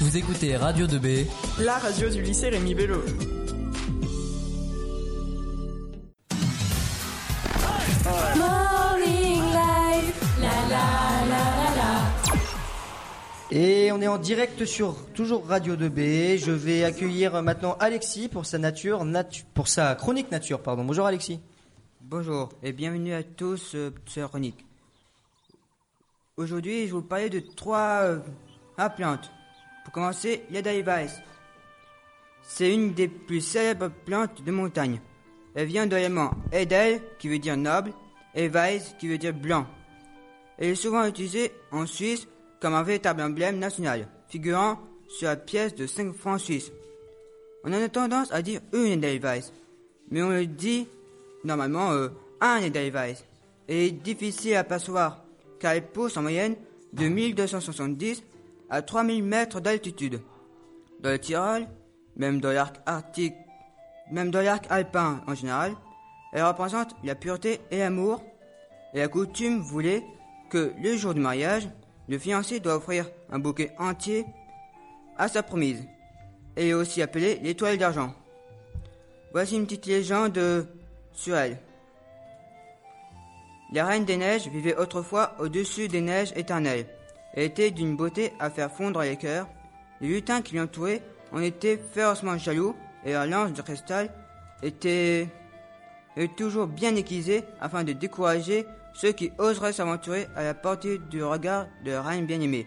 Vous écoutez Radio 2B, la radio du lycée Rémi Bello. Et on est en direct sur toujours Radio 2B. Je vais accueillir maintenant Alexis pour sa nature, natu- pour sa chronique nature, pardon. Bonjour Alexis. Bonjour et bienvenue à tous euh, sur Chronique. Aujourd'hui, je vais vous parler de trois euh, plantes. Pour commencer, l'Edelweiss. C'est une des plus célèbres plantes de montagne. Elle vient de Edel, qui veut dire noble, et Weiss, qui veut dire blanc. Elle est souvent utilisée en Suisse comme un véritable emblème national, figurant sur la pièce de 5 francs suisses. On a tendance à dire une Edelweiss, mais on le dit normalement euh, un Edelweiss. Et est difficile à percevoir, car elle pousse en moyenne de 1270 à 3000 mètres d'altitude. Dans le Tyrol, même dans l'arc arctique, même dans l'arc alpin en général, elle représente la pureté et l'amour. Et la coutume voulait que le jour du mariage, le fiancé doit offrir un bouquet entier à sa promise. Elle est aussi appelée l'étoile d'argent. Voici une petite légende sur elle. La reine des neiges vivait autrefois au-dessus des neiges éternelles. Était d'une beauté à faire fondre les cœurs. Les lutins qui l'entouraient en étaient férocement jaloux et leur lance de cristal était, toujours bien aiguisée afin de décourager ceux qui oseraient s'aventurer à la portée du regard de la reine bien-aimée.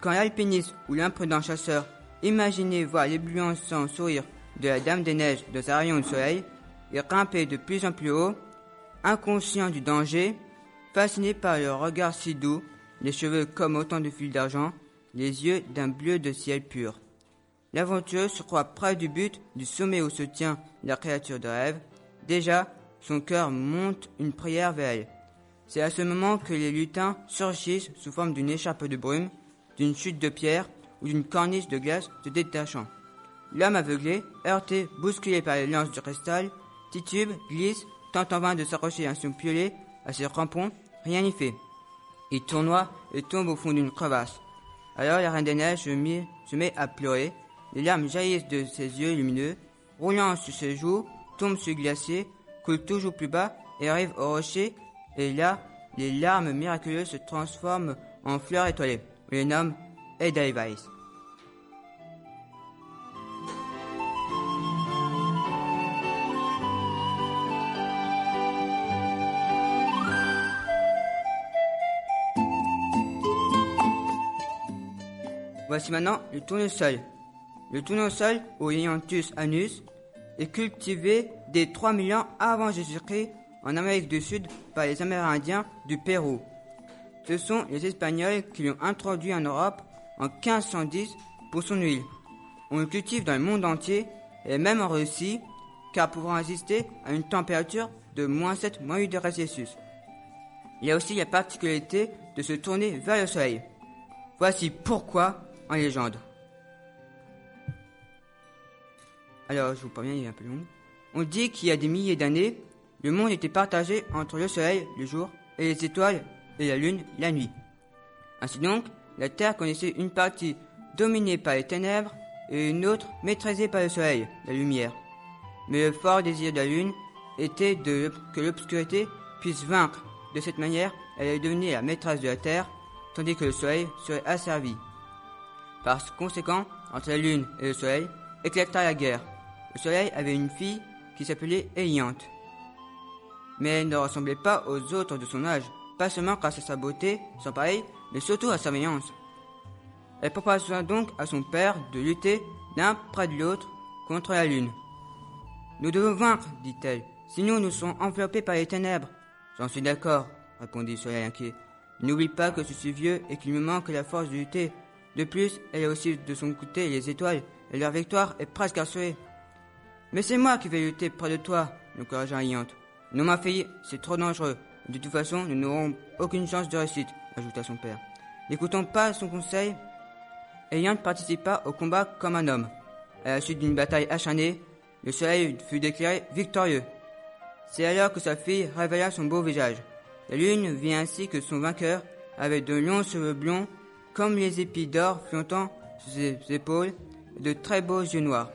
Quand l'alpiniste ou l'imprudent chasseur imaginait voir l'éblouissant sourire de la Dame des Neiges de sa rayon de soleil, il grimpait de plus en plus haut, inconscient du danger, fasciné par le regard si doux, les cheveux comme autant de fils d'argent, les yeux d'un bleu de ciel pur. L'aventureux se croit près du but, du sommet où se tient la créature de rêve. Déjà, son cœur monte une prière vers elle. C'est à ce moment que les lutins surgissent sous forme d'une écharpe de brume, d'une chute de pierre ou d'une corniche de glace se détachant. L'homme aveuglé, heurté, bousculé par les lances du cristal, titube, glisse, tente en vain de s'accrocher à son piolet, à ses crampons, rien n'y fait. Il tournoie et tombe au fond d'une crevasse. Alors la reine des neiges se met, à pleurer, les larmes jaillissent de ses yeux lumineux, roulant sur ses joues, tombe sur le glacier, coule toujours plus bas et arrive au rocher, et là, les larmes miraculeuses se transforment en fleurs étoilées. On les nomme Edelweiss. Voici maintenant le tournesol. Le tournesol, ou Ianthus anus, est cultivé dès 3000 ans avant Jésus-Christ en Amérique du Sud par les Amérindiens du Pérou. Ce sont les Espagnols qui l'ont introduit en Europe en 1510 pour son huile. On le cultive dans le monde entier et même en Russie, car pouvant résister à une température de moins 7, moins 8 degrés Celsius. Il y a aussi la particularité de se tourner vers le soleil. Voici pourquoi Alors, je vous préviens, il est un peu long. On dit qu'il y a des milliers d'années, le monde était partagé entre le soleil, le jour, et les étoiles et la lune, la nuit. Ainsi donc, la Terre connaissait une partie dominée par les ténèbres et une autre maîtrisée par le soleil, la lumière. Mais le fort désir de la lune était de, que l'obscurité puisse vaincre. De cette manière, elle est devenue la maîtresse de la Terre, tandis que le soleil serait asservi. Par conséquent, entre la lune et le soleil, éclata la guerre. Le soleil avait une fille qui s'appelait Eliante. Mais elle ne ressemblait pas aux autres de son âge, pas seulement grâce à sa beauté, sans pareil, mais surtout à sa vaillance. Elle proposa donc à son père de lutter l'un près de l'autre contre la lune. Nous devons vaincre, dit-elle, sinon nous serons enveloppés par les ténèbres. J'en suis d'accord, répondit le soleil inquiet. N'oublie pas que je suis vieux et qu'il me manque la force de lutter. De plus, elle a aussi de son côté les étoiles, et leur victoire est presque assurée. Mais c'est moi qui vais lutter près de toi, l'encouragea Iante. Non, ma fille, c'est trop dangereux. De toute façon, nous n'aurons aucune chance de réussite, ajouta son père. N'écoutant pas son conseil, Iante participa au combat comme un homme. À la suite d'une bataille acharnée, le soleil fut déclaré victorieux. C'est alors que sa fille révéla son beau visage. La lune vit ainsi que son vainqueur avait de longs cheveux blonds comme les épis d'or flottant sur ses épaules, de très beaux yeux noirs.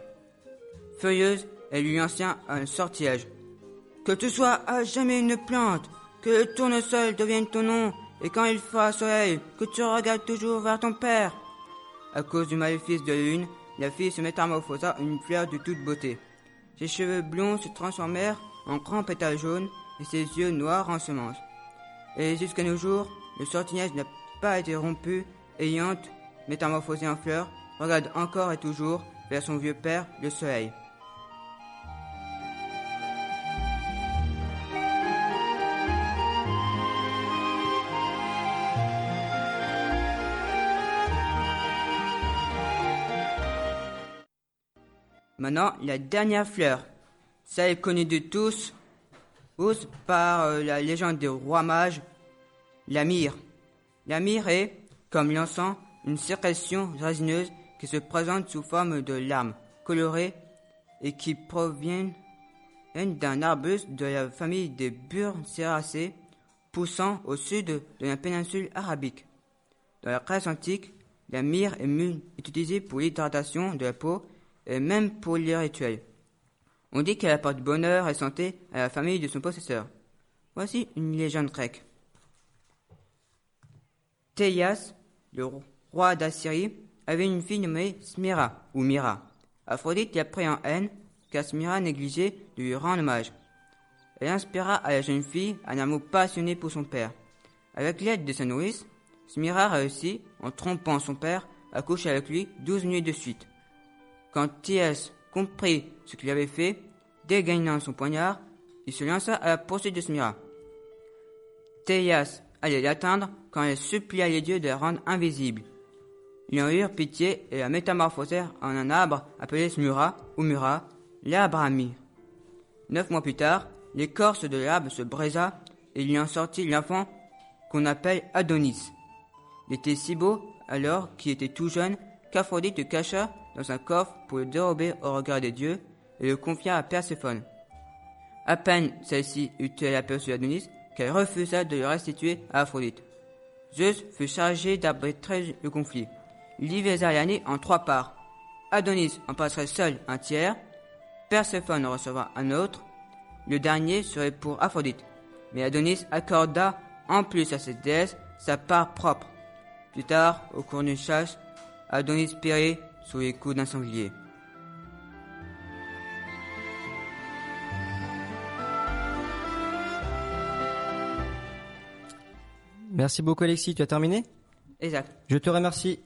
Furieuse, elle lui lança un sortilège. Que tu sois à jamais une plante, que le tournesol devienne ton nom, et quand il fera soleil, que tu regardes toujours vers ton père. À cause du maléfice de lune, la fille se métamorphosa en une fleur de toute beauté. Ses cheveux blonds se transformèrent en grands pétales jaunes et ses yeux noirs en semences. Et jusqu'à nos jours, le sortilège n'a pas été rompu et Yant, métamorphosé en fleur, regarde encore et toujours vers son vieux père, le soleil. Maintenant, la dernière fleur, celle connue de tous, tous par euh, la légende des rois mages, la myrrhe. La est, comme l'encens, une sécrétion résineuse qui se présente sous forme de larmes colorées et qui proviennent d'un arbuste de la famille des Burseracées poussant au sud de la péninsule arabique. Dans la Grèce antique, la myrrhe est utilisée pour l'hydratation de la peau et même pour les rituels. On dit qu'elle apporte bonheur et santé à la famille de son possesseur. Voici une légende grecque. Théias, le roi d'Assyrie, avait une fille nommée Smira ou Mira. Aphrodite l'a pris en haine car Smira négligeait de lui rendre hommage. Elle inspira à la jeune fille un amour passionné pour son père. Avec l'aide de sa nourrice, Smira réussit, en trompant son père, à coucher avec lui douze nuits de suite. Quand Théias comprit ce qu'il avait fait, dégainant son poignard, il se lança à la poursuite de Smira. Théias allait l'atteindre quand elle supplia les dieux de la rendre invisible. Ils en eurent pitié et la métamorphosèrent en un arbre appelé Smura ou Mura, l'arbre ami. Neuf mois plus tard, l'écorce de l'arbre se brisa et il en sortit l'enfant qu'on appelle Adonis. Il était si beau alors qu'il était tout jeune qu'Aphrodite le cacha dans un coffre pour le dérober au regard des dieux et le confia à Perséphone. À peine celle-ci eut-elle aperçu Adonis qu'elle refusa de le restituer à Aphrodite. Zeus fut chargé d'arbitrer le conflit. Il divisa l'année en trois parts. Adonis en passerait seul un tiers, Perséphone en recevra un autre, le dernier serait pour Aphrodite. Mais Adonis accorda en plus à cette déesse sa part propre. Plus tard, au cours d'une chasse, Adonis périt sous les coups d'un sanglier. Merci beaucoup Alexis, tu as terminé? Exact. Je te remercie